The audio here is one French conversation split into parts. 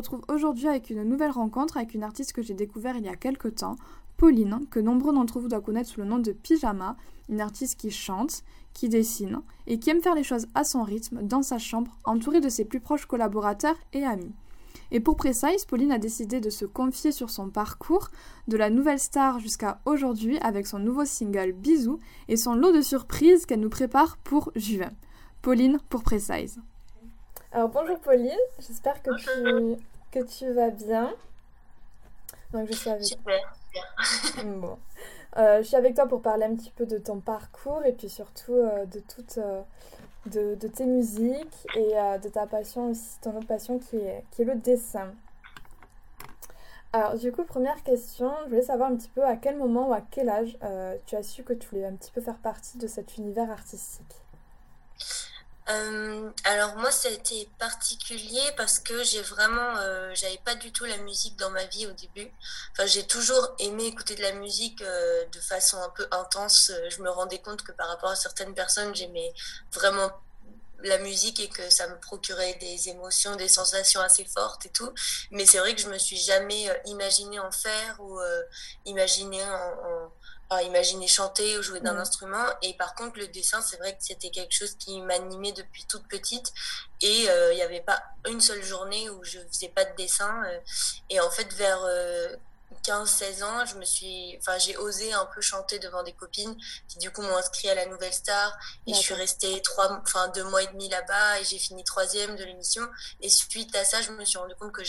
retrouve aujourd'hui avec une nouvelle rencontre avec une artiste que j'ai découvert il y a quelques temps, Pauline, que nombreux d'entre vous doivent connaître sous le nom de Pyjama, une artiste qui chante, qui dessine et qui aime faire les choses à son rythme dans sa chambre, entourée de ses plus proches collaborateurs et amis. Et pour Precise, Pauline a décidé de se confier sur son parcours, de la nouvelle star jusqu'à aujourd'hui, avec son nouveau single Bisous et son lot de surprises qu'elle nous prépare pour juin. Pauline pour Precise. Alors bonjour Pauline, j'espère que tu, que tu vas bien. Donc je suis avec Super, bon. Euh, je suis avec toi pour parler un petit peu de ton parcours et puis surtout euh, de toute euh, de, de, tes musiques et de ta passion aussi, ton autre passion qui est, qui est le dessin. Alors du coup, première question, je voulais savoir un petit peu à quel moment ou à quel âge tu as su que tu voulais un petit peu faire partie de cet univers artistique? Euh, alors moi ça a été particulier parce que j'ai vraiment euh, j'avais pas du tout la musique dans ma vie au début. Enfin j'ai toujours aimé écouter de la musique euh, de façon un peu intense. Je me rendais compte que par rapport à certaines personnes j'aimais vraiment la musique et que ça me procurait des émotions des sensations assez fortes et tout. Mais c'est vrai que je me suis jamais imaginé en faire ou imaginé en imaginer chanter ou jouer d'un instrument. Et par contre, le dessin, c'est vrai que c'était quelque chose qui m'animait depuis toute petite. Et euh, il n'y avait pas une seule journée où je faisais pas de dessin. Euh. et en fait, vers euh, 15-16 ans, je me suis, enfin, j'ai osé un peu chanter devant des copines qui du coup m'ont inscrit à la Nouvelle Star et je suis restée trois, enfin deux mois et demi là-bas et j'ai fini troisième de l'émission. Et suite à ça, je me suis rendu compte que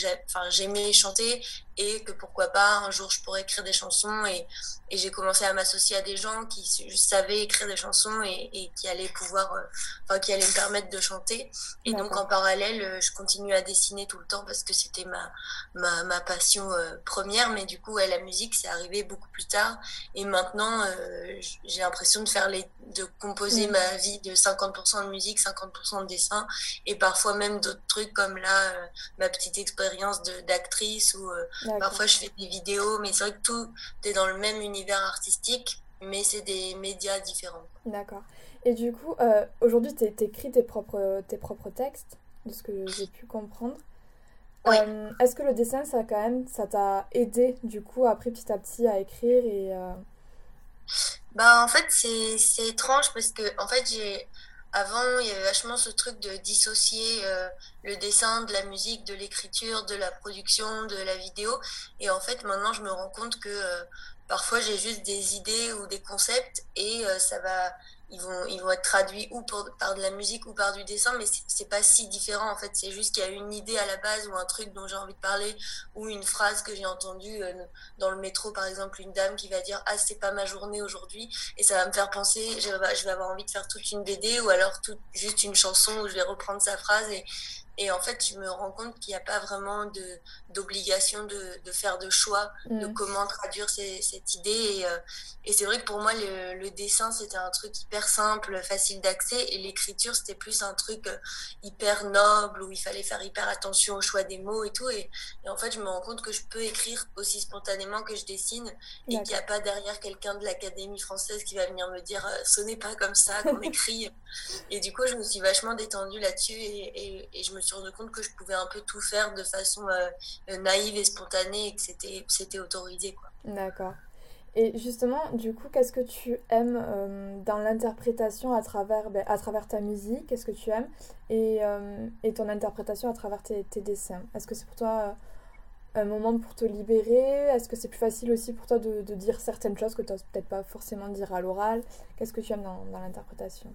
j'aimais chanter et que pourquoi pas un jour je pourrais écrire des chansons et, et j'ai commencé à m'associer à des gens qui savaient écrire des chansons et, et qui allaient pouvoir, euh, enfin qui allaient me permettre de chanter. Et donc en parallèle, euh, je continue à dessiner tout le temps parce que c'était ma, ma, ma passion euh, première, mais du coup, la musique, c'est arrivé beaucoup plus tard. Et maintenant, euh, j'ai l'impression de faire les, de composer ma vie de 50% de musique, 50% de dessin, et parfois même d'autres trucs comme là, ma petite expérience d'actrice, ou parfois je fais des vidéos, mais c'est vrai que tout est dans le même univers artistique, mais c'est des médias différents. D'accord. Et du coup, aujourd'hui, tu écris tes propres, tes propres textes, de ce que j'ai pu comprendre. Euh, est-ce que le dessin, ça quand même, ça t'a aidé du coup après petit à petit à écrire et euh, Bah en fait c'est étrange parce que en fait j'ai avant il y avait vachement ce truc de dissocier euh, le dessin de la musique, de l'écriture, de la production, de la vidéo. Et en fait maintenant je me rends compte que parfois j'ai juste des idées ou des concepts et ça va ils vont, ils vont être traduits ou par de la musique ou par du dessin, mais c'est pas si différent en fait. C'est juste qu'il y a une idée à la base ou un truc dont j'ai envie de parler ou une phrase que j'ai entendue euh, dans le métro par exemple, une dame qui va dire Ah, c'est pas ma journée aujourd'hui et ça va me faire penser, je vais avoir envie de faire toute une BD ou alors tout, juste une chanson où je vais reprendre sa phrase et et en fait, je me rends compte qu'il n'y a pas vraiment de, d'obligation de, de, faire de choix de mm. comment traduire cette idée. Et, euh, et, c'est vrai que pour moi, le, le dessin, c'était un truc hyper simple, facile d'accès. Et l'écriture, c'était plus un truc euh, hyper noble où il fallait faire hyper attention au choix des mots et tout. Et, et en fait, je me rends compte que je peux écrire aussi spontanément que je dessine et qu'il n'y a pas derrière quelqu'un de l'Académie française qui va venir me dire euh, ce n'est pas comme ça qu'on écrit. et du coup, je me suis vachement détendue là-dessus et, et, et je me suis rendu compte que je pouvais un peu tout faire de façon euh, naïve et spontanée et que c'était, c'était autorisé. Quoi. D'accord. Et justement, du coup, qu'est-ce que tu aimes euh, dans l'interprétation à travers, ben, à travers ta musique Qu'est-ce que tu aimes et, euh, et, ton interprétation à travers tes, tes dessins? Est-ce que c'est pour toi un moment pour te libérer? Est-ce que c'est plus facile aussi pour toi de, dire certaines choses que tu n'oses peut-être pas forcément dire à l'oral? Qu'est-ce que tu aimes dans l'interprétation?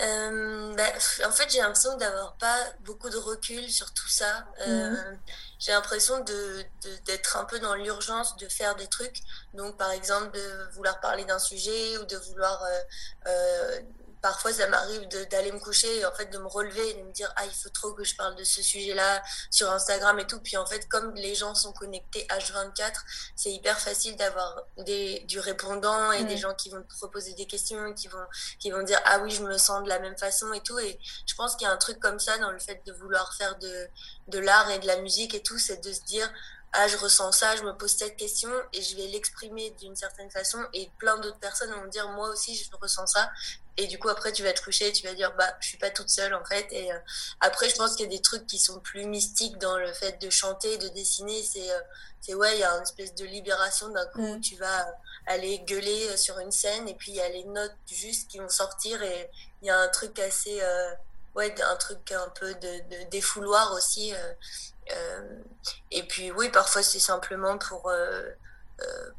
Euh, bah, en fait, j'ai l'impression d'avoir pas beaucoup de recul sur tout ça. Euh, mhm. J'ai l'impression de, d'être un peu dans l'urgence de faire des trucs. Donc, par exemple, de vouloir parler d'un sujet ou de vouloir euh, euh parfois ça m'arrive d'aller me coucher et en fait de me relever et de me dire ah il faut trop que je parle de ce sujet là sur Instagram et tout. Puis en fait comme les gens sont connectés H24 c'est hyper facile d'avoir des du répondant et des gens qui vont te proposer des questions qui vont qui vont dire ah oui je me sens de la même façon et tout. Et je pense qu'il y a un truc comme ça dans le fait de vouloir faire de de l'art et de la musique et tout c'est de se dire ah je ressens ça, je me pose cette question et je vais l'exprimer d'une certaine façon et plein d'autres personnes vont me dire moi aussi je ressens ça. Et du coup après tu vas te coucher et tu vas dire bah je suis pas toute seule en fait. Et euh, après je pense qu'il y a des trucs qui sont plus mystiques dans le fait de chanter, de dessiner, c'est euh, c'est ouais il y a une espèce de libération d'un coup où mm. tu vas aller gueuler sur une scène et puis il y a les notes juste qui vont sortir et il y a un truc assez ouais, un truc un peu de, de défouloir aussi. Euh, euh, et puis oui, parfois c'est simplement pour, euh,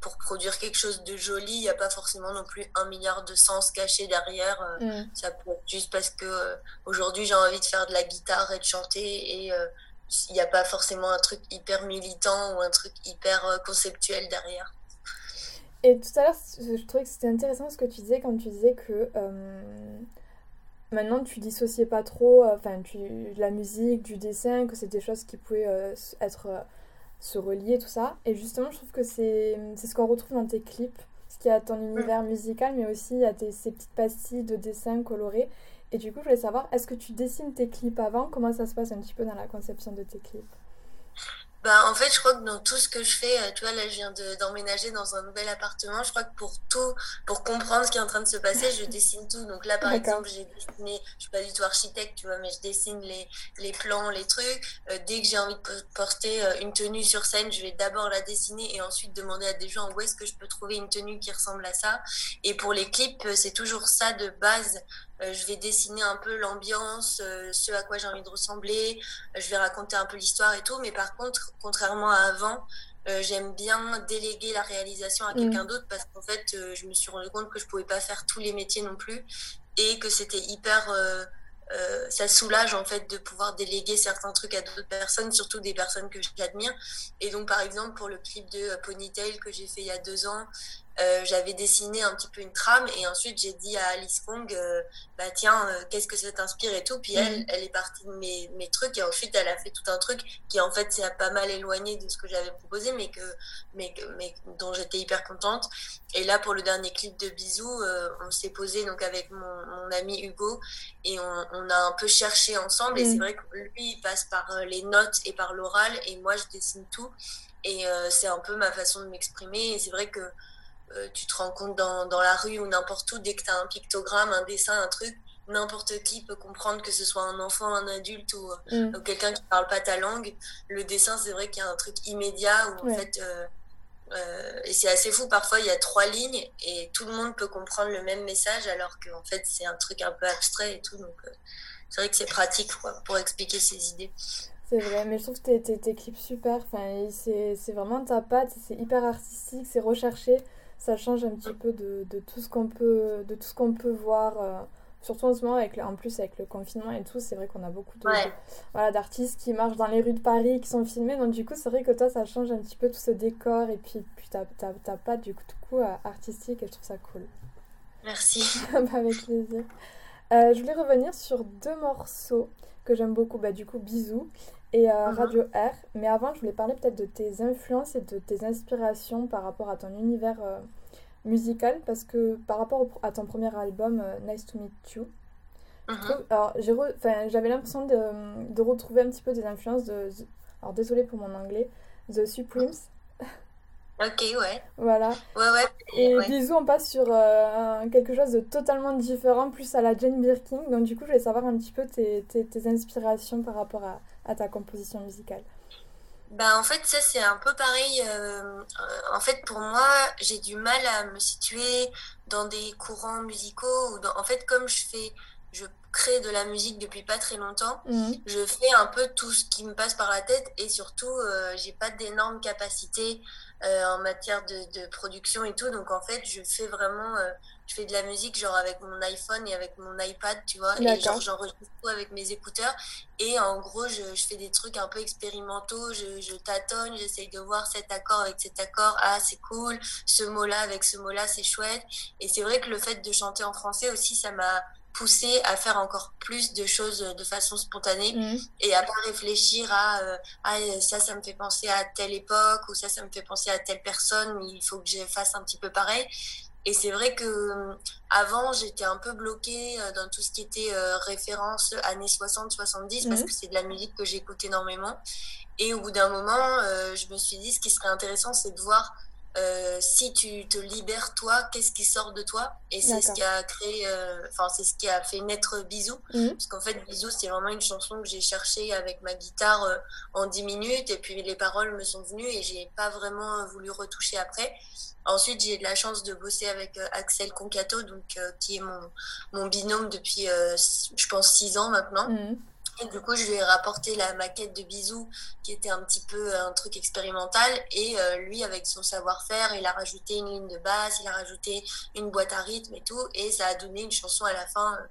pour produire quelque chose de joli. Il n'y a pas forcément non plus un milliard de sens cachés derrière. Mm. Ça peut être juste parce que aujourd'hui j'ai envie de faire de la guitare et de chanter et il n'y a pas forcément un truc hyper militant ou un truc hyper conceptuel derrière. Et tout à l'heure, je trouvais que c'était intéressant ce que tu disais quand tu disais que Maintenant, tu dissociais pas trop euh, enfin, tu, la musique, du dessin, que c'est des choses qui pouvaient euh, être euh, se relier, tout ça. Et justement, je trouve que c'est ce qu'on retrouve dans tes clips. Ce qu'il y a ton univers musical, mais aussi il y a tes, ces petites pastilles de dessin colorés. Et du coup, je voulais savoir, est-ce que tu dessines tes clips avant? Comment ça se passe un petit peu dans la conception de tes clips? Bah, en fait, je crois que dans tout ce que je fais, euh, tu vois, là, je viens d'emménager dans un nouvel appartement. Je crois que pour tout, pour comprendre ce qui est en train de se passer, je dessine tout. Donc là, par exemple, j'ai dessiné, je suis pas du tout architecte, tu vois, mais je dessine les, les plans, les trucs. Euh, dès que j'ai envie de porter euh, une tenue sur scène, je vais d'abord la dessiner et ensuite demander à des gens où est-ce que je peux trouver une tenue qui ressemble à ça. Et pour les clips, c'est toujours ça de base. Euh, je vais dessiner un peu l'ambiance, euh, ce à quoi j'ai envie de ressembler, euh, je vais raconter un peu l'histoire et tout, mais par contre, contrairement à avant, j'aime bien déléguer la réalisation à quelqu'un mm. d'autre parce qu'en fait, je me suis rendu compte que je pouvais pas faire tous les métiers non plus et que c'était hyper ça soulage en fait de pouvoir déléguer certains trucs à d'autres personnes, surtout des personnes que j'admire. Et donc par exemple pour le clip de Ponytail que j'ai fait il y a deux ans, euh, j'avais dessiné un petit peu une trame et ensuite j'ai dit à Alice Kong euh, bah tiens euh, qu'est-ce que ça t'inspire et tout. Puis elle mhm. elle est partie de mes, mes trucs et ensuite elle a fait tout un truc qui en fait s'est pas mal éloigné de ce que j'avais proposé mais que mais, mais dont j'étais hyper contente. Et là pour le dernier clip de bisous on s'est posé donc avec mon, mon, ami Hugo et on, on, a un peu cherché ensemble. Et c'est mhm. vrai que lui il passe par les notes et par l'oral et moi je dessine tout. Et c'est un peu ma façon de m'exprimer. Et c'est vrai que euh, tu te rends compte dans, dans la rue ou n'importe où, dès que tu as un pictogramme, un dessin, un truc, n'importe qui peut comprendre que ce soit un enfant, un adulte ou, mm. quelqu'un qui parle pas ta langue. Le dessin, c'est vrai qu'il y a un truc immédiat où en fait. Euh, euh, et c'est assez fou, parfois il y a trois lignes et tout le monde peut comprendre le même message alors qu'en fait c'est un truc un peu abstrait et tout. Donc c'est vrai que c'est pratique quoi, pour expliquer ses idées. C'est vrai, mais je trouve tes, tes, tes clips super. Enfin, c'est vraiment ta patte, c'est hyper artistique, c'est recherché ça change un petit peu de, de tout ce qu'on peut, de tout ce qu'on peut voir. Euh, surtout en ce moment, avec en plus avec le confinement et tout, c'est vrai qu'on a beaucoup de, voilà, d'artistes qui marchent dans les rues de Paris, qui sont filmés. Donc du coup, c'est vrai que toi, ça change un petit peu tout ce décor et puis, puis t'as, t'as, pas du coup, euh, artistique et je trouve ça cool. Merci. Bah, avec plaisir. Euh, je voulais revenir sur deux morceaux que j'aime beaucoup. Bah, du coup, Bisous et uh-huh. Radio R. Mais avant, je voulais parler peut-être de tes influences et de tes inspirations par rapport à ton univers euh, musical, parce que par rapport à ton premier album, euh, Nice to Meet You, alors j'avais l'impression de, de, retrouver un petit peu des influences de, alors désolé pour mon anglais, The Supremes. Ok, ouais. Voilà. Ouais, ouais. Et bisous, on passe sur euh, quelque chose de totalement différent, plus à la Jane Birkin. Donc, du coup, je voulais savoir un petit peu tes, tes, tes inspirations par rapport à, à ta composition musicale bah, en fait, ça, c'est un peu pareil. Euh, en fait, pour moi, j'ai du mal à me situer dans des courants musicaux. Ou en fait, comme je fais, je crée de la musique depuis pas très longtemps, mmh. je fais un peu tout ce qui me passe par la tête et surtout, euh, j'ai pas d'énormes capacités en matière de, de, production et tout. Donc, en fait, je fais vraiment je fais de la musique genre avec mon iPhone et avec mon iPad, tu vois, et genre j'enregistre tout avec mes écouteurs. Et en gros, je, je, fais des trucs un peu expérimentaux, je, je tâtonne, j'essaye de voir cet accord avec cet accord, ah c'est cool, ce mot-là avec ce mot-là, c'est chouette. Et c'est vrai que le fait de chanter en français aussi, ça m'a poussé à faire encore plus de choses de façon spontanée mmh. et à pas réfléchir à euh, ah, ça ça me fait penser à telle époque ou ça ça me fait penser à telle personne il faut que je fasse un petit peu pareil Et c'est vrai que avant, j'étais un peu bloquée dans tout ce qui était référence années 60-70 parce mhm. que c'est de la musique que j'écoute énormément. Et au bout d'un moment, je me suis dit, ce qui serait intéressant, c'est de voir euh, si tu te libères toi, qu'est-ce qui sort de toi? Et c'est ce qui a créé, euh, enfin c'est ce qui a fait naître Bisou. Mhm. Parce qu'en fait Bisou c'est vraiment une chanson que j'ai cherchée avec ma guitare euh, en 10 minutes et puis les paroles me sont venues et j'ai pas vraiment voulu retoucher après. Ensuite j'ai de la chance de bosser avec Axel Concato, donc qui est mon, mon binôme depuis je pense 6 ans maintenant. Mhm. Et du coup, je lui ai rapporté la maquette de Bisou, qui était un petit peu un truc expérimental. Et euh, lui, avec son savoir-faire, il a rajouté une ligne de basse, il a rajouté une boîte à rythme et tout. Et ça a donné une chanson à la fin euh,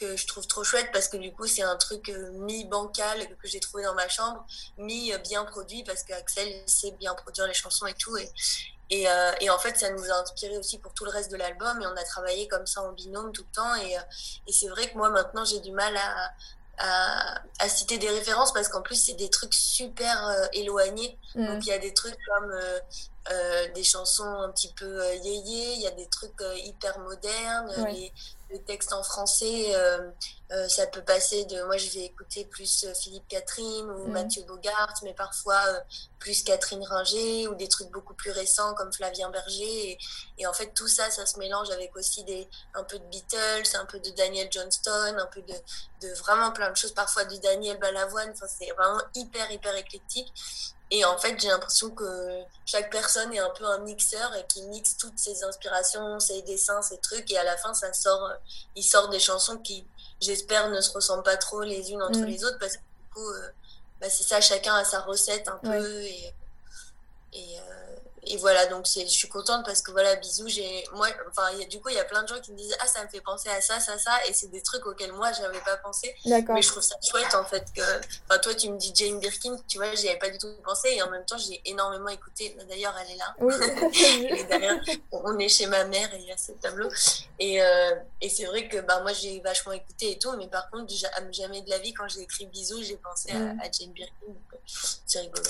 que je trouve trop chouette parce que du coup, c'est un truc euh, mi-bancal que j'ai trouvé dans ma chambre, mi-bien produit parce qu'Axel sait bien produire les chansons et tout. Et, et, et, en fait, ça nous a inspiré aussi pour tout le reste de l'album. Et on a travaillé comme ça en binôme tout le temps. Et, et c'est vrai que moi, maintenant, j'ai du mal à, 呃 à, citer des références parce qu'en plus c'est des trucs super euh, éloignés. Mm. Donc il y a des trucs comme euh, euh, des chansons un petit peu yéyé, il y a des trucs hyper modernes, les, les, textes en français, ça peut passer de moi je vais écouter plus Philippe Catherine ou mm. Mathieu Bogart, mais parfois plus Catherine Ringer ou des trucs beaucoup plus récents comme Flavien Berger. Et, et, en fait tout ça, ça se mélange avec aussi des, un peu de Beatles, un peu de Daniel Johnston, un peu de, de vraiment plein de choses, parfois de Daniel Balavoine. Enfin, c'est vraiment hyper, hyper éclectique. Et en fait, j'ai l'impression que chaque personne est un peu un mixeur et qui mixe toutes ses inspirations, ses dessins, ses trucs. Et à la fin, ça sort, il sort des chansons qui, j'espère, ne se ressemblent pas trop les unes entre mm. les autres parce que du coup, euh, bah, c'est ça, chacun a sa recette un peu. Et, et, euh, et voilà, donc je suis contente parce que voilà, bisous, j'ai, moi, enfin, y a, du coup, il y a plein de gens qui me disent, ah, ça me fait penser à ça, ça, ça, et c'est des trucs auxquels moi, je n'avais pas pensé. Mais je trouve ça chouette, en fait, que, enfin, toi, tu me dis Jane Birkin, tu vois, j'y avais pas du tout pensé, et en même temps, j'ai énormément écouté. D'ailleurs, elle est là. Oui. on est chez ma mère, et il y a ce tableau. Et, euh, et c'est vrai que, bah, moi, j'ai vachement écouté et tout, mais par contre, jamais de la vie, quand j'ai écrit bisous, j'ai pensé à, mm. Jane Birkin, c'est rigolo.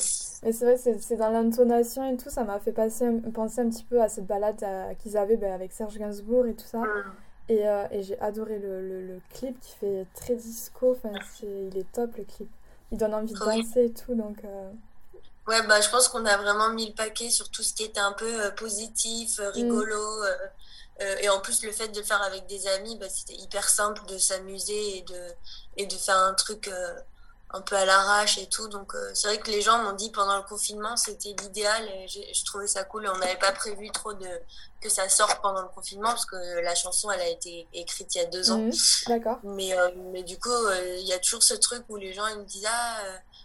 Mais c'est vrai, c'est dans l'intonation et tout, ça m'a fait passer, penser un petit peu à cette balade qu'ils avaient ben, avec Serge Gainsbourg et tout ça. Et, euh, et j'ai adoré le, le, clip qui fait très disco, enfin, il est top le clip. Il donne envie de danser et tout, donc... Euh. Ouais, bah, je pense qu'on a vraiment mis le paquet sur tout ce qui était un peu euh, positif, rigolo. Mm. et en plus, le fait de le faire avec des amis, bah, c'était hyper simple de s'amuser et de, et de faire un truc un peu à l'arrache et tout. Donc, euh, c'est vrai que les gens m'ont dit pendant le confinement, c'était l'idéal et je trouvais ça cool. on n'avait pas prévu trop de que ça sorte pendant le confinement parce que la chanson, elle a été écrite il y a deux ans. Mhm, d'accord. Mais, euh, mais du coup, euh, il y a toujours ce truc où les gens ils me disent Ah,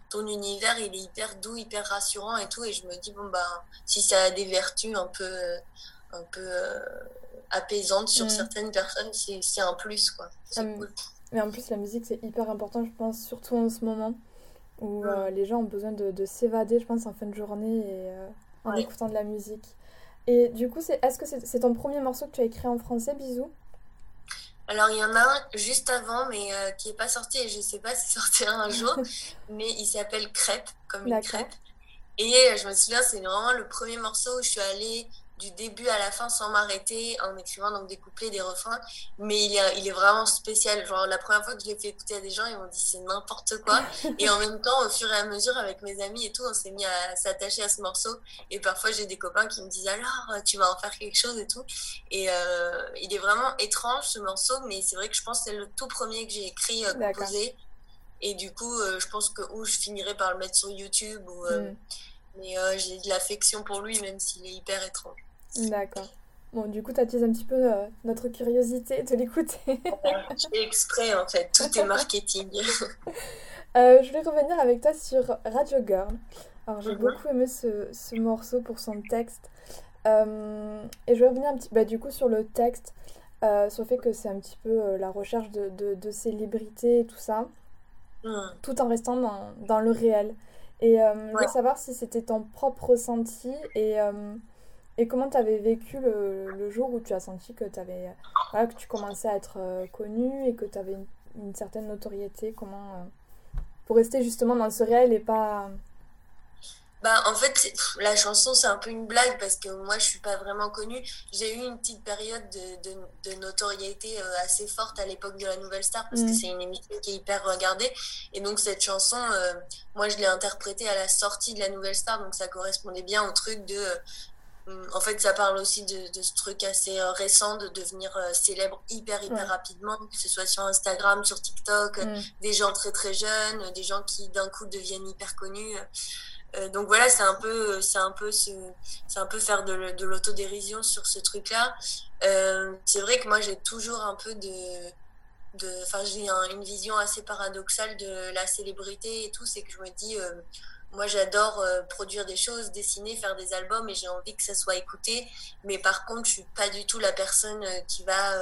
ton univers, il est hyper doux, hyper rassurant et tout. Et je me dis Bon, bah, si ça a des vertus un peu, un peu apaisantes sur mhm. certaines personnes, c'est un plus, quoi. C'est cool. Mais en plus, la musique, c'est hyper important, je pense, surtout en ce moment où euh, les gens ont besoin de, s'évader, je pense, en fin de journée et euh, en écoutant de la musique. Et du coup, est-ce que c'est ton premier morceau que tu as écrit en français, Bisous alors, il y en a un juste avant, mais euh, qui n'est pas sorti, et je ne sais pas si sortira un jour, mais il s'appelle Crêpe, comme une crêpe. Et je me souviens, c'est vraiment le premier morceau où je suis allée du début à la fin sans m'arrêter en écrivant donc des couplets, des refrains. Mais il est, il est vraiment spécial. Genre, la première fois que je l'ai fait écouter à des gens, ils m'ont dit c'est n'importe quoi. et en même temps, au fur et à mesure, avec mes amis et tout, on s'est mis à s'attacher à ce morceau. Et parfois, j'ai des copains qui me disent alors, tu vas en faire quelque chose et tout. Et euh, il est vraiment étrange ce morceau, mais c'est vrai que je pense que c'est le tout premier que j'ai écrit, euh, composé. Et du coup, euh, je pense que ou je finirai par le mettre sur YouTube ou. Mm. Mais j'ai de l'affection pour lui, même s'il est hyper étrange. D'accord. Bon, du coup, tu attises un petit peu euh, notre curiosité de l'écouter. Je fais exprès, en fait. Tout est marketing. Euh, je voulais revenir avec toi sur Radio Girl. Alors, j'ai mhm. beaucoup aimé ce, ce, morceau pour son texte. Euh, et je vais revenir un petit bah, du coup sur le texte, sur le fait que c'est un petit peu la recherche de, de, de, célébrité et tout ça, mhm. tout en restant dans, dans le réel. Et je voulais savoir si c'était ton propre ressenti et et comment tu avais vécu le, le, jour où tu as senti que, avais, voilà, que tu commençais à être euh, connu et que tu avais une, certaine notoriété? Comment euh, Pour rester justement dans ce réel et pas. Bah, en fait, la chanson, c'est un peu une blague parce que moi, je suis pas vraiment connue. J'ai eu une petite période de, de, de notoriété euh, assez forte à l'époque de la Nouvelle Star parce que mm. c'est une émission qui est hyper regardée. Et donc, cette chanson, euh, moi, je l'ai interprétée à la sortie de la Nouvelle Star, donc ça correspondait bien au truc de. Euh, en fait, ça parle aussi de, de ce truc assez récent de devenir célèbre hyper, hyper rapidement, que ce soit sur Instagram, sur TikTok, mm. des gens très, très jeunes, des gens qui d'un coup deviennent hyper connus. Euh, donc voilà, c'est un peu, c'est un peu, c'est un peu faire de, de l'autodérision sur ce truc-là. Euh, c'est vrai que moi j'ai toujours un peu de, de, enfin j'ai une vision assez paradoxale de la célébrité et tout, c'est que je me dis, euh, moi j'adore produire des choses, dessiner, faire des albums et j'ai envie que ça soit écouté. Mais par contre, je suis pas du tout la personne qui va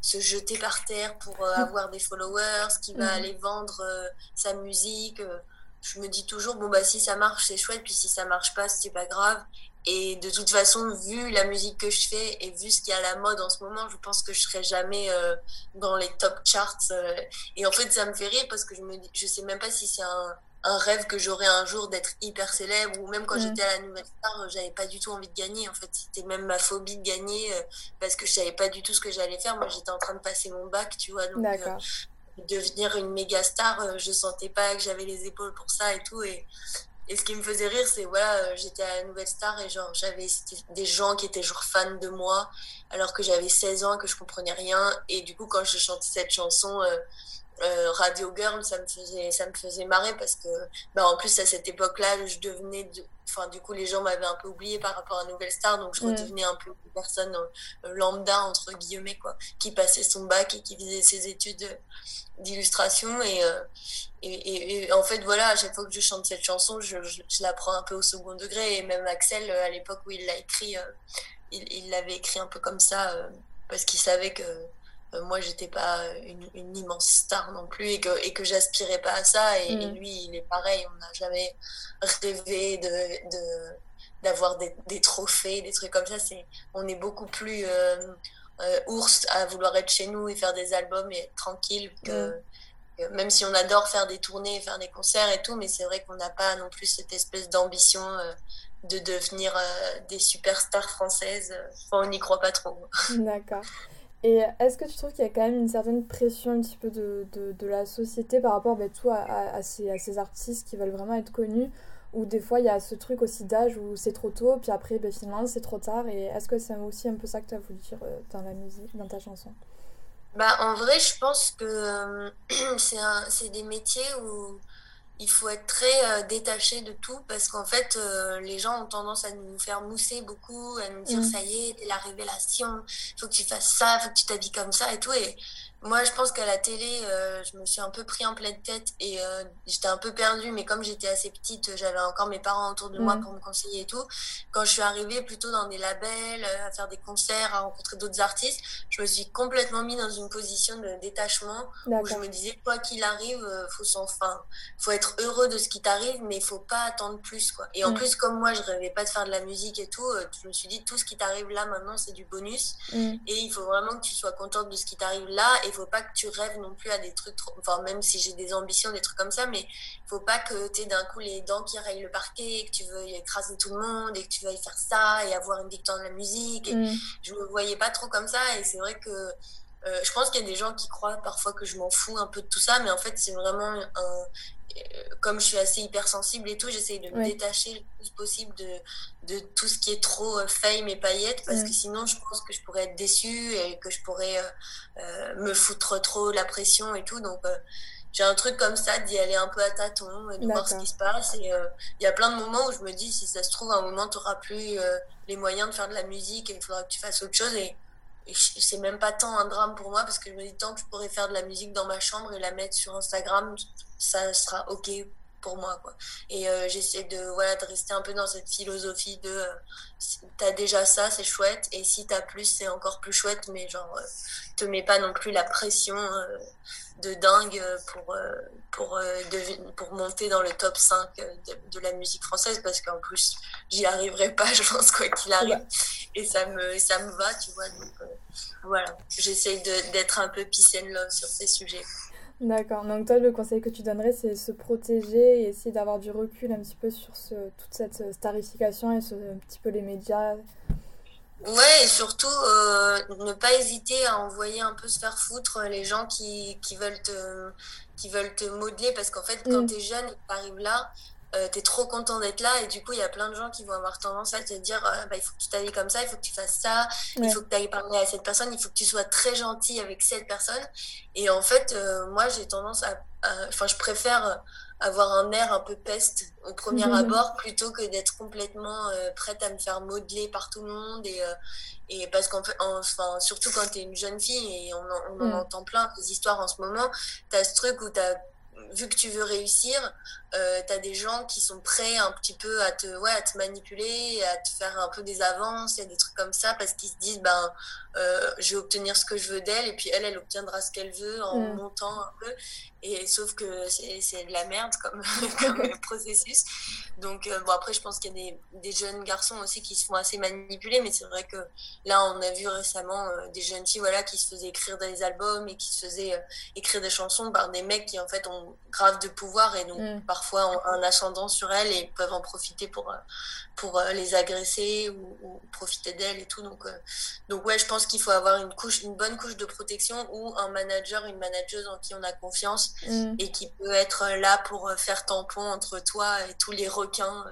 se jeter par terre pour mmh. avoir des followers, qui va mmh. aller vendre sa musique je me dis toujours bon bah si ça marche c'est chouette puis si ça marche pas c'est pas grave et de toute façon vu la musique que je fais et vu ce qui est à la mode en ce moment je pense que je serai jamais euh, dans les top charts euh. et en fait ça me fait rire parce que je me je sais même pas si c'est un, un rêve que j'aurais un jour d'être hyper célèbre ou même quand mm. j'étais à la nouvelle star j'avais pas du tout envie de gagner en fait c'était même ma phobie de gagner euh, parce que je savais pas du tout ce que j'allais faire moi j'étais en train de passer mon bac tu vois donc devenir une méga star, euh, je sentais pas que j'avais les épaules pour ça et tout. Et, et ce qui me faisait rire, c'est voilà, euh, j'étais à la nouvelle star et genre j'avais des gens qui étaient genre fans de moi alors que j'avais 16 ans, que je comprenais rien. Et du coup, quand je chantais cette chanson, euh, euh, Radio Girl, ça me faisait, ça me faisait marrer parce que, bah, en plus, à cette époque-là, je devenais, de... enfin, du coup, les gens m'avaient un peu oublié par rapport à Nouvelle Star, donc je redevenais un peu une personne euh, lambda, entre guillemets, quoi, qui passait son bac et qui faisait ses études d'illustration. Et, euh, et, et, en fait, voilà, à chaque fois que je chante cette chanson, je, je, la prends un peu au second degré. Et même Axel, à l'époque où il l'a écrit, il l'avait écrit un peu comme ça parce qu'il savait que moi j'étais pas une, immense star non plus et que, et que j'aspirais pas à ça. Et, mm. lui il est pareil. On n'a jamais rêvé de, de d'avoir des, des, trophées des trucs comme ça. C'est on est beaucoup plus euh, euh, ours à vouloir être chez nous et faire des albums et être tranquille que, mm. même si on adore faire des tournées faire des concerts et tout mais c'est vrai qu'on n'a pas non plus cette espèce d'ambition de devenir des superstars françaises. On n'y croit pas trop. D'accord et est-ce que tu trouves qu'il y a quand même une certaine pression un petit peu de, de, la société par rapport bah, tout, à, à, ces, à, ces, artistes qui veulent vraiment être connus Ou des fois il y a ce truc aussi d'âge où c'est trop tôt, puis après bah, finalement c'est trop tard. Et est-ce que c'est aussi un peu ça que tu as voulu dire euh, dans la musique, dans ta chanson? Bah, En vrai, je pense que euh, c'est des métiers où il faut être très euh, détaché de tout parce qu'en fait, euh, les gens ont tendance à nous faire mousser beaucoup, à nous dire mm. ça y est, t'es la révélation, il faut que tu fasses ça, il faut que tu t'habilles comme ça et tout. Et moi, je pense qu'à la télé, euh, je me suis un peu pris en pleine tête et euh, j'étais un peu perdue, mais comme j'étais assez petite, j'avais encore mes parents autour de moi mm. pour me conseiller et tout. Quand je suis arrivée plutôt dans des labels, euh, à faire des concerts, à rencontrer d'autres artistes, je me suis complètement mis dans une position de détachement où je me disais, quoi qu'il arrive, faut s'en fin, faut être heureux de ce qui t'arrive, mais il faut pas attendre plus, quoi. Et en mm. plus, comme moi, je rêvais pas de faire de la musique et tout, je me suis dit, tout ce qui t'arrive là maintenant, c'est du bonus. Mm. Et il faut vraiment que tu sois contente de ce qui t'arrive là. Et il faut pas que tu rêves non plus à des trucs trop... enfin même si j'ai des ambitions des trucs comme ça mais il faut pas que tu aies d'un coup les dents qui rayent le parquet que tu veuilles écraser tout le monde et que tu veuilles faire ça et avoir une victoire de la musique et mm. je me voyais pas trop comme ça et c'est vrai que euh, je pense qu'il y a des gens qui croient parfois que je m'en fous un peu de tout ça mais en fait c'est vraiment un, euh, comme je suis assez hypersensible et tout, j'essaye de me détacher le plus possible de, de tout ce qui est trop euh, fame et paillettes parce que sinon je pense que je pourrais être déçue et que je pourrais euh, me foutre trop la pression et tout. Donc j'ai un truc comme ça d'y aller un peu à tâtons et de voir ce qui se passe. Et il y a plein de moments où je me dis si ça se trouve, à un moment tu n'auras plus les moyens de faire de la musique et il faudra que tu fasses autre chose. Et, c'est même pas tant un drame pour moi parce que je me dis tant que je pourrais faire de la musique dans ma chambre et la mettre sur Instagram, ça sera ok pour moi quoi. Et euh, j'essaie de voilà de rester un peu dans cette philosophie de euh, t'as déjà ça c'est chouette et si t'as plus c'est encore plus chouette mais genre euh, te mets pas non plus la pression euh, de dingue pour pour pour monter dans le top 5 de, la musique française parce qu'en plus j'y arriverai pas je pense quoi qu'il arrive. Et ça me ça me va tu vois donc voilà. J'essaie d'être un peu peace and love sur ces sujets D'accord. Donc toi, le conseil que tu donnerais, c'est se protéger et essayer d'avoir du recul un petit peu sur ce, toute cette starification et ce, un petit peu les médias. Ouais, et surtout, euh, ne pas hésiter à envoyer un peu se faire foutre les gens qui, qui veulent te, qui veulent te modeler parce qu'en fait, quand mm. tu es jeune, tu arrives là, euh, tu es trop content d'être là et du coup il y a plein de gens qui vont avoir tendance à te dire euh, bah, il faut que tu t'habilles comme ça il faut que tu fasses ça il faut que tu ailles parler à cette personne il faut que tu sois très gentil avec cette personne. Et en fait euh, moi j'ai tendance à enfin je préfère avoir un air un peu peste au premier abord plutôt que d'être complètement prête à me faire modeler par tout le monde et, et parce qu'en fait enfin surtout quand tu es une jeune fille et on, on en entend plein des histoires en ce moment tu as ce truc où tu as vu que tu veux réussir, euh, tu as des gens qui sont prêts un petit peu à te, ouais, à te manipuler, à te faire un peu des avances et des trucs comme ça parce qu'ils se disent, ben, euh, je vais obtenir ce que je veux d'elle et puis elle, elle obtiendra ce qu'elle veut en mm. montant un peu. Et sauf que c'est de la merde comme, comme processus. Donc, euh, bon, après, je pense qu'il y a des, des, jeunes garçons aussi qui se font assez manipuler, mais c'est vrai que là, on a vu récemment euh, des jeunes filles voilà, qui se faisaient écrire des albums et qui se faisaient euh, écrire des chansons par des mecs qui, en fait, ont grave de pouvoir et donc mm. parfois ont un ascendant sur elles et peuvent en profiter pour, pour les agresser ou, profiter d'elles et tout. Donc, donc, ouais, je pense qu'il faut avoir une, couche, une bonne couche de protection ou un manager, une manageuse en qui on a confiance Mm. et qui peut être là pour faire tampon entre toi et tous les requins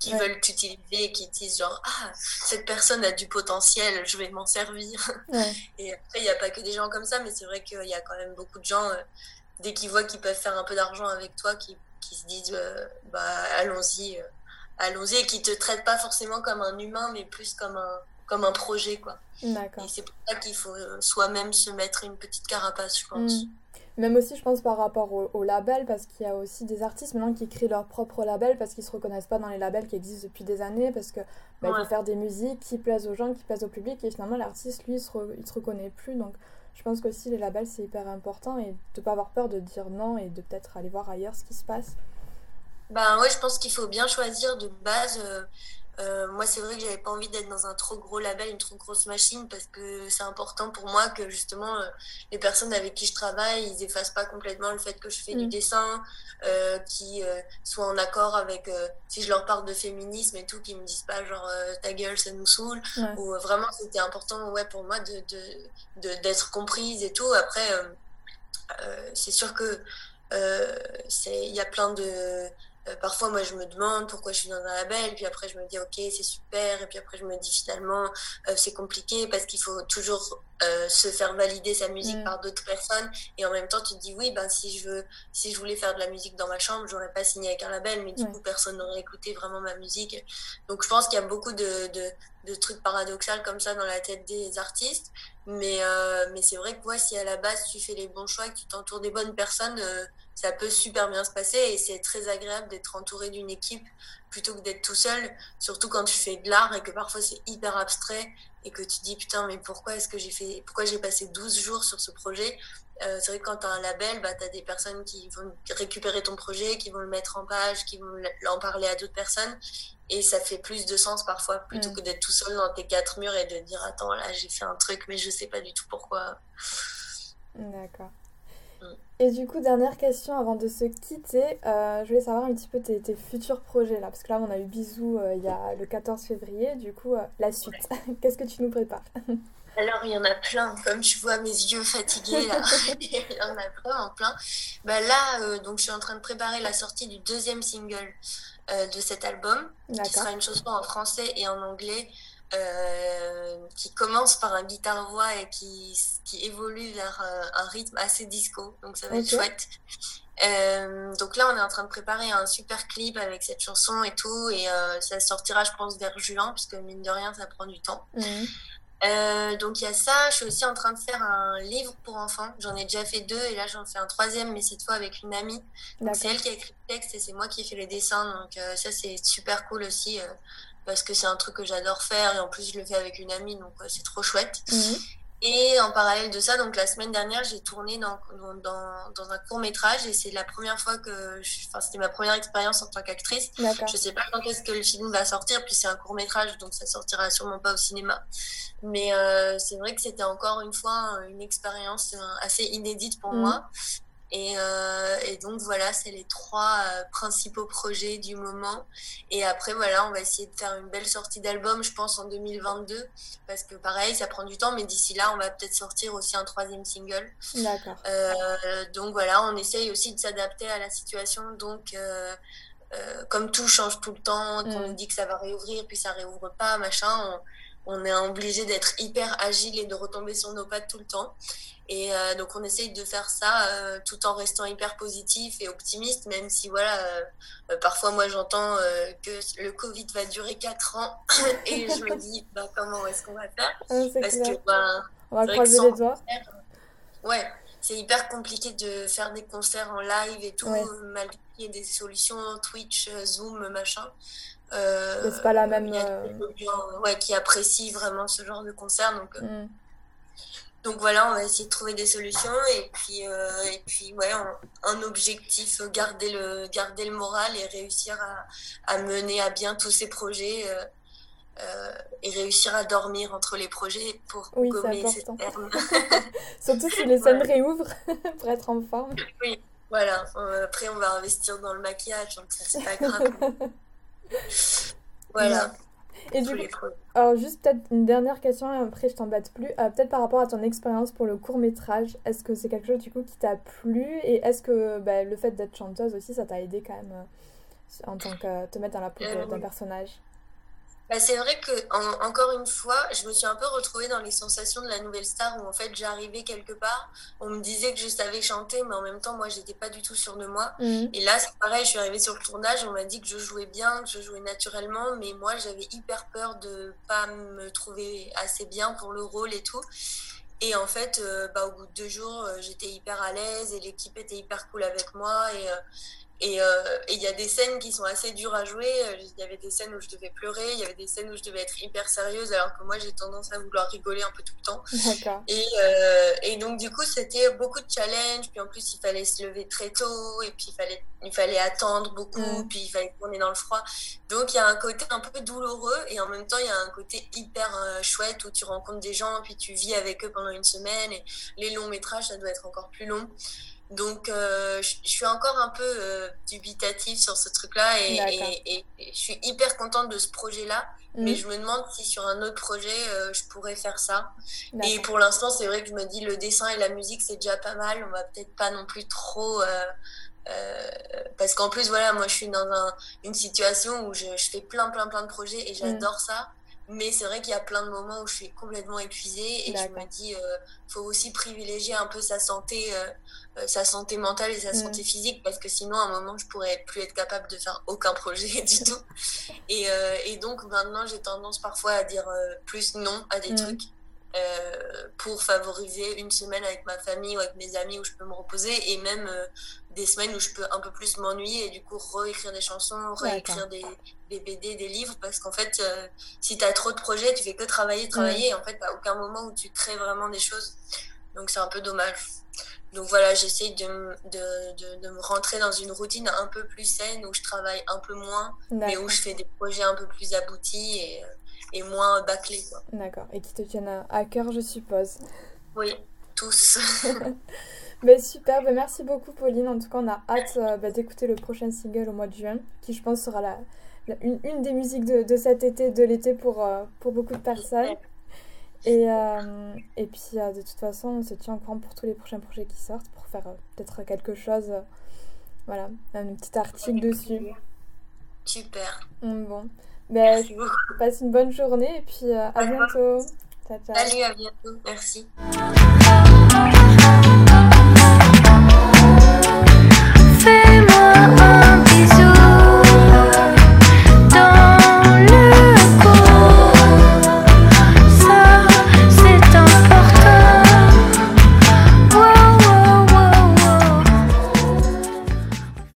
qui veulent t'utiliser et qui disent genre ah cette personne a du potentiel je vais m'en servir. Et après il n'y a pas que des gens comme ça mais c'est vrai qu'il y a quand même beaucoup de gens euh, dès qu'ils voient qu'ils peuvent faire un peu d'argent avec toi qui, qui se disent euh, bah allons-y euh, allons-y et qui te traitent pas forcément comme un humain mais plus comme un comme un projet quoi. Et c'est pour ça qu'il faut soi-même se mettre une petite carapace je pense. Mm. Même aussi, je pense, par rapport au, label, parce qu'il y a aussi des artistes maintenant qui créent leur propre label parce qu'ils se reconnaissent pas dans les labels qui existent depuis des années, parce que bah, faut faire des musiques qui plaisent aux gens, qui plaisent au public, et finalement, l'artiste, lui, il se, il se reconnaît plus. Donc, je pense qu'aussi, les labels, c'est hyper important, et de pas avoir peur de dire non, et de peut-être aller voir ailleurs ce qui se passe. Ben ouais, je pense qu'il faut bien choisir de base. Euh, euh, moi, c'est vrai que j'avais pas envie d'être dans un trop gros label, une trop grosse machine, parce que c'est important pour moi que justement euh, les personnes avec qui je travaille, ils effacent pas complètement le fait que je fais du mm. dessin, euh, qui soient en accord avec si je leur parle de féminisme et tout, qu'ils me disent pas genre ta gueule, ça nous saoule. Ou vraiment, c'était important, ouais, pour moi de d'être comprise et tout. Après, c'est sûr que c'est il y a plein de euh, parfois, moi, je me demande pourquoi je suis dans un label, puis après, je me dis, ok, c'est super, et puis après, je me dis, finalement, euh, c'est compliqué parce qu'il faut toujours euh, se faire valider sa musique mm. par d'autres personnes, et en même temps, tu te dis, oui, ben, si je veux, si je voulais faire de la musique dans ma chambre, j'aurais pas signé avec un label, mais du coup, personne n'aurait écouté vraiment ma musique. Donc, je pense qu'il y a beaucoup de, de, de, trucs paradoxaux comme ça dans la tête des artistes, mais, mais c'est vrai que, moi, si à la base, tu fais les bons choix, que tu t'entoures des bonnes personnes, ça peut super bien se passer et c'est très agréable d'être entouré d'une équipe plutôt que d'être tout seul, surtout quand tu fais de l'art et que parfois c'est hyper abstrait et que tu dis putain mais pourquoi est-ce que j'ai fait pourquoi j'ai passé 12 jours sur ce projet? Euh, c'est vrai que quand tu as un label bah, tu as des personnes qui vont récupérer ton projet qui vont le mettre en page qui vont en parler à d'autres personnes et ça fait plus de sens parfois plutôt mm. que d'être tout seul dans tes quatre murs et de dire attends là j'ai fait un truc mais je sais pas du tout pourquoi. D'accord et du coup, dernière question avant de se quitter, euh, je voulais savoir un petit peu tes, futurs projets là, parce que là on a eu bisous euh, il y a le 14 février, du coup euh, la suite, qu'est-ce que tu nous prépares? Alors il y en a plein, comme tu vois mes yeux fatigués là, il y en a plein, en plein. Bah, là, donc je suis en train de préparer la sortie du deuxième single de cet album, qui sera une chanson en français et en anglais. Euh, qui commence par un guitare-voix et qui, qui évolue vers euh, un rythme assez disco. Donc ça va être chouette. Euh, donc là, on est en train de préparer un super clip avec cette chanson et tout. Et ça sortira, je pense, vers juin, puisque mine de rien, ça prend du temps. Mhm. donc il y a ça. Je suis aussi en train de faire un livre pour enfants. J'en ai déjà fait deux et là j'en fais un troisième, mais cette fois avec une amie. c'est elle qui a écrit le texte et c'est moi qui ai fait les dessins. Donc ça c'est super cool aussi parce que c'est un truc que j'adore faire et en plus je le fais avec une amie donc c'est trop chouette. Mhm. Et en parallèle de ça, donc la semaine dernière, j'ai tourné dans, dans, dans, un court métrage et c'est la première fois que, enfin c'était ma première expérience en tant qu'actrice. Je sais pas quand est-ce que le film va sortir, puis c'est un court métrage donc ça sortira sûrement pas au cinéma. Mais euh, c'est vrai que c'était encore une fois une expérience euh, assez inédite pour mhm. moi. Et, euh, et, donc voilà, c'est les trois euh, principaux projets du moment. Et après, voilà, on va essayer de faire une belle sortie d'album, je pense, en 2022. Parce que pareil, ça prend du temps, mais d'ici là, on va peut-être sortir aussi un troisième single. D'accord. Euh, donc voilà, on essaye aussi de s'adapter à la situation. Donc, comme tout change tout le temps, qu'on mm. nous dit que ça va réouvrir, puis ça réouvre pas, machin, on, on est obligé d'être hyper agile et de retomber sur nos pattes tout le temps. Et euh, donc on essaye de faire ça euh, tout en restant hyper positif et optimiste, même si voilà, euh, parfois moi j'entends que le Covid va durer 4 ans et je me dis bah, comment est-ce qu'on va faire? Parce que bah, on va croiser les doigts. ouais, c'est hyper compliqué de faire des concerts en live et tout, malgré qu'il y ait des solutions Twitch, Zoom, machin. c'est pas la même. Il y a ouais, qui apprécient vraiment ce genre de concert donc. Mm. Donc voilà, on va essayer de trouver des solutions et puis, euh, et puis ouais, un objectif, garder le, garder le moral et réussir à, à mener à bien tous ces projets euh, euh, et réussir à dormir entre les projets pour oui, gommer ces termes. Surtout si les scènes réouvrent pour être en forme. Oui, voilà. Après, on va investir dans le maquillage, donc ça, c'est pas grave. voilà. Et du coup, alors juste peut-être une dernière question, et après je t'embête plus. Euh, peut-être par rapport à ton expérience pour le court métrage, est-ce que c'est quelque chose du coup qui t'a plu? Et est-ce que bah, le fait d'être chanteuse aussi, ça t'a aidé quand même euh, en tant que te mettre dans la peau d'un euh, personnage? Bah, c'est vrai que encore une fois, je me suis un peu retrouvée dans les sensations de la nouvelle star où en fait j'arrivais quelque part, on me disait que je savais chanter, mais en même temps moi j'étais pas du tout sûre de moi. Mhm. Et là c'est pareil, je suis arrivée sur le tournage, on m'a dit que je jouais bien, que je jouais naturellement, mais moi j'avais hyper peur de pas me trouver assez bien pour le rôle et tout. Et en fait, euh, bah, au bout de deux jours, euh, j'étais hyper à l'aise et l'équipe était hyper cool avec moi. Et, euh, et il y a des scènes qui sont assez dures à jouer. Euh, il y avait des scènes où je devais pleurer, il y avait des scènes où je devais être hyper sérieuse, alors que moi j'ai tendance à vouloir rigoler un peu tout le temps. Et, euh, et donc du coup c'était beaucoup de challenges. Puis en plus il fallait se lever très tôt, et puis il fallait, il fallait attendre beaucoup, mm. puis il fallait tourner dans le froid. Donc il y a un côté un peu douloureux, et en même temps il y a un côté hyper chouette où tu rencontres des gens, puis tu vis avec eux pendant une semaine. Et les longs métrages ça doit être encore plus long. Donc, euh, je, suis encore un peu euh, dubitative sur ce truc-là et, je suis hyper contente de ce projet-là. Mm. Mais je me demande si sur un autre projet, euh, je pourrais faire ça. Et pour l'instant, c'est vrai que je me dis le dessin et la musique, c'est déjà pas mal. On va peut-être pas non plus trop. parce qu'en plus, voilà, moi, je suis dans une situation où je, fais plein, plein, plein de projets et j'adore mm. ça. Mais c'est vrai qu'il y a plein de moments où je suis complètement épuisée et je me dis, euh, faut aussi privilégier un peu sa santé, euh, euh, sa santé mentale et sa mm. santé physique parce que sinon, à un moment, je pourrais plus être capable de faire aucun projet du tout. Et, euh, et donc maintenant, j'ai tendance parfois à dire plus non à des mm. trucs. Euh, pour favoriser une semaine avec ma famille ou avec mes amis où je peux me reposer et même euh, des semaines où je peux un peu plus m'ennuyer et du coup réécrire des chansons, réécrire des, des, BD, des livres parce qu'en fait euh, si tu as trop de projets tu fais que travailler, travailler et en fait à aucun moment où tu crées vraiment des choses donc c'est un peu dommage. Donc voilà, j'essaie de, de, de, de, me rentrer dans une routine un peu plus saine où je travaille un peu moins, mais où je fais des projets un peu plus aboutis et, et moins bâclés. D'accord, et qui te tiennent à cœur, je suppose. Oui, tous. bah, super, bah, merci beaucoup Pauline. En tout cas, on a hâte euh, bah, d'écouter le prochain single au mois de juin, qui je pense sera la, une, une, des musiques de, de, cet été, de l'été pour, euh, pour beaucoup de personnes. Et, euh, et puis, de toute façon, on se tient au courant pour tous les prochains projets qui sortent, pour faire peut-être quelque chose, voilà, un petit article dessus. Super. Bon. Ben, passe une bonne journée et puis à bientôt. Ciao, ciao. Salut, à bientôt. Merci. all these